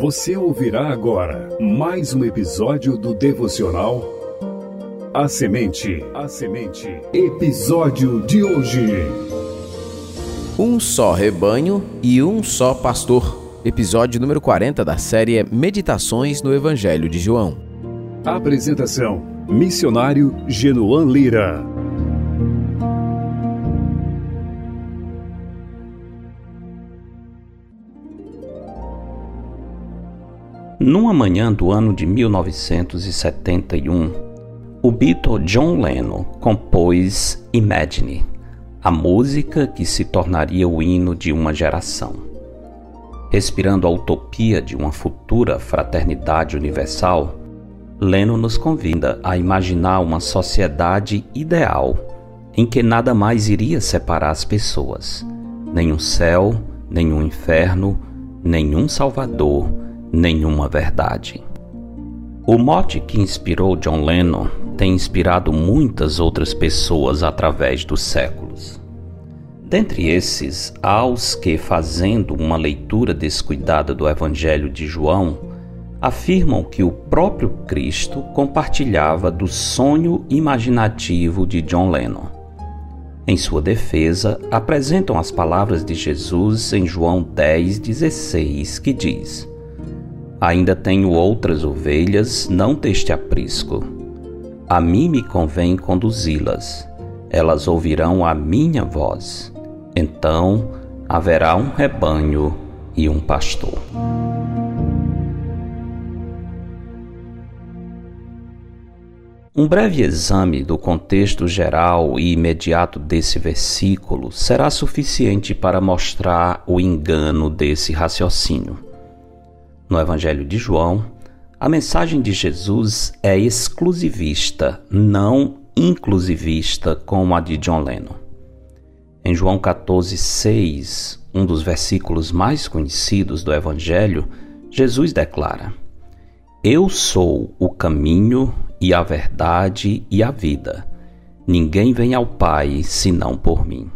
Você ouvirá agora mais um episódio do devocional A Semente. A Semente. Episódio de hoje. Um só rebanho e um só pastor. Episódio número 40 da série Meditações no Evangelho de João. Apresentação: Missionário Genoan Lira. Numa manhã do ano de 1971, o Beatle John Lennon compôs Imagine, a música que se tornaria o hino de uma geração. Respirando a utopia de uma futura fraternidade universal, Lennon nos convida a imaginar uma sociedade ideal em que nada mais iria separar as pessoas, nenhum céu, nenhum inferno, nenhum salvador nenhuma verdade. O mote que inspirou John Lennon tem inspirado muitas outras pessoas através dos séculos. Dentre esses, há os que, fazendo uma leitura descuidada do Evangelho de João, afirmam que o próprio Cristo compartilhava do sonho imaginativo de John Lennon. Em sua defesa, apresentam as palavras de Jesus em João 10,16, que diz: Ainda tenho outras ovelhas, não deste aprisco. A mim me convém conduzi-las. Elas ouvirão a minha voz. Então haverá um rebanho e um pastor. Um breve exame do contexto geral e imediato desse versículo será suficiente para mostrar o engano desse raciocínio. No Evangelho de João, a mensagem de Jesus é exclusivista, não inclusivista como a de John Lennon. Em João 14,6, um dos versículos mais conhecidos do Evangelho, Jesus declara: Eu sou o caminho e a verdade e a vida. Ninguém vem ao Pai senão por mim.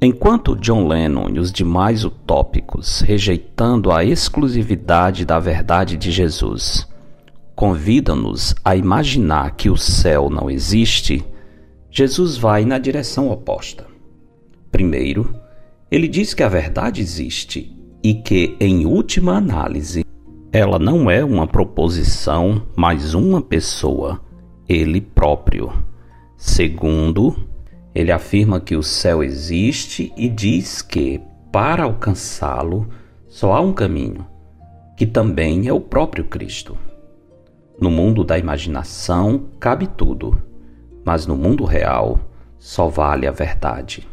Enquanto John Lennon e os demais utópicos, rejeitando a exclusividade da verdade de Jesus, convidam-nos a imaginar que o céu não existe, Jesus vai na direção oposta. Primeiro, ele diz que a verdade existe e que, em última análise, ela não é uma proposição, mas uma pessoa, ele próprio. Segundo, ele afirma que o céu existe e diz que, para alcançá-lo, só há um caminho, que também é o próprio Cristo. No mundo da imaginação cabe tudo, mas no mundo real só vale a verdade.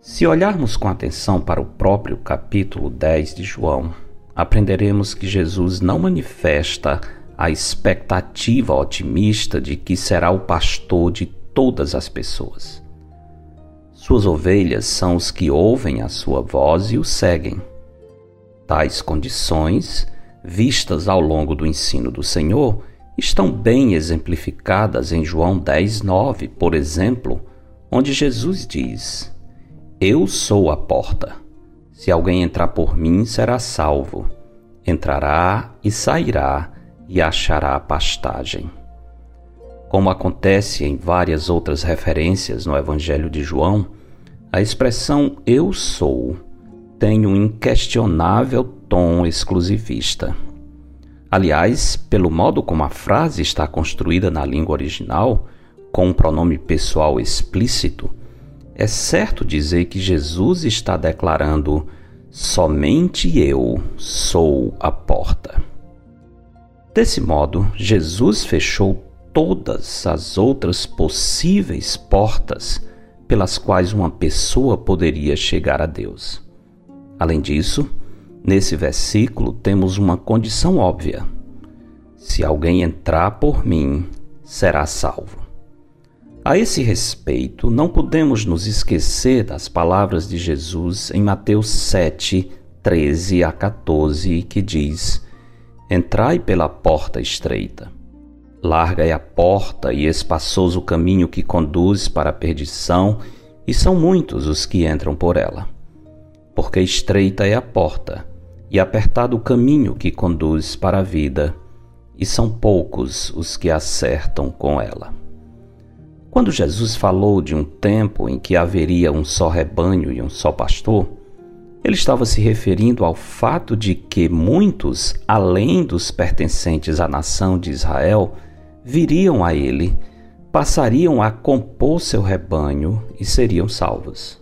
Se olharmos com atenção para o próprio capítulo 10 de João, aprenderemos que Jesus não manifesta a expectativa otimista de que será o pastor de todas as pessoas. Suas ovelhas são os que ouvem a sua voz e o seguem. Tais condições, vistas ao longo do ensino do Senhor, estão bem exemplificadas em João 10:9, por exemplo, onde Jesus diz: Eu sou a porta. Se alguém entrar por mim, será salvo. Entrará e sairá e achará pastagem. Como acontece em várias outras referências no Evangelho de João, a expressão eu sou tem um inquestionável tom exclusivista. Aliás, pelo modo como a frase está construída na língua original, com um pronome pessoal explícito, é certo dizer que Jesus está declarando: somente eu sou a porta. Desse modo, Jesus fechou todas as outras possíveis portas pelas quais uma pessoa poderia chegar a Deus. Além disso, nesse versículo temos uma condição óbvia: se alguém entrar por mim, será salvo. A esse respeito, não podemos nos esquecer das palavras de Jesus em Mateus 7, 13 a 14, que diz: Entrai pela porta estreita Larga é a porta e espaçoso o caminho que conduz para a perdição, e são muitos os que entram por ela. Porque estreita é a porta, e apertado o caminho que conduz para a vida, e são poucos os que acertam com ela. Quando Jesus falou de um tempo em que haveria um só rebanho e um só pastor, ele estava se referindo ao fato de que muitos, além dos pertencentes à nação de Israel, viriam a ele, passariam a compor seu rebanho e seriam salvos.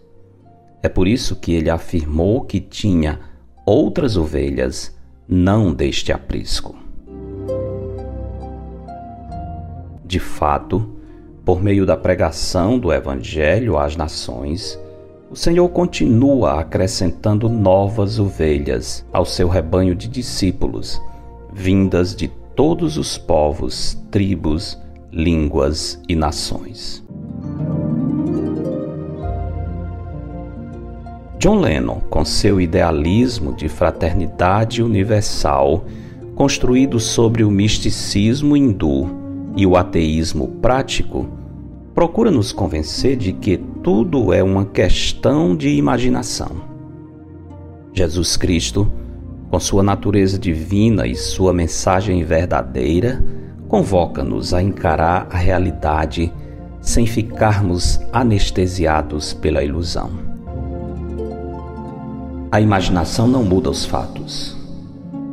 É por isso que ele afirmou que tinha outras ovelhas, não deste aprisco. De fato, por meio da pregação do Evangelho às nações, o Senhor continua acrescentando novas ovelhas ao seu rebanho de discípulos, vindas de todos os povos, tribos, línguas e nações. John Lennon, com seu idealismo de fraternidade universal, construído sobre o misticismo hindu e o ateísmo prático, procura nos convencer de que tudo é uma questão de imaginação. Jesus Cristo, com sua natureza divina e sua mensagem verdadeira, convoca-nos a encarar a realidade sem ficarmos anestesiados pela ilusão. A imaginação não muda os fatos.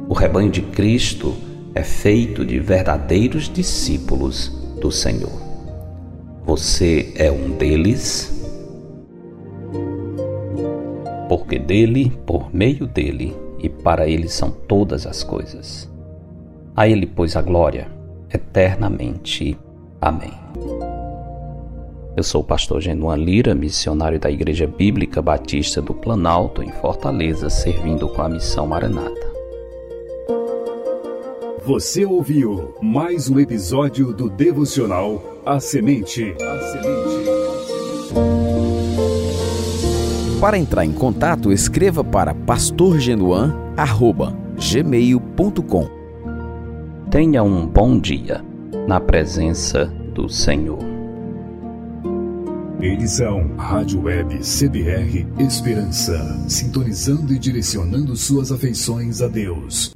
O rebanho de Cristo é feito de verdadeiros discípulos do Senhor. Você é um deles? Porque dele, por meio dele e para ele são todas as coisas. A ele, pois, a glória eternamente. Amém. Eu sou o pastor Genuan Lira, missionário da Igreja Bíblica Batista do Planalto, em Fortaleza, servindo com a missão Maranata. Você ouviu mais um episódio do devocional A Semente. A Semente. Para entrar em contato, escreva para pastorgenuan@gmail.com. Tenha um bom dia na presença do Senhor. Eles são Rádio Web CBR Esperança, sintonizando e direcionando suas afeições a Deus.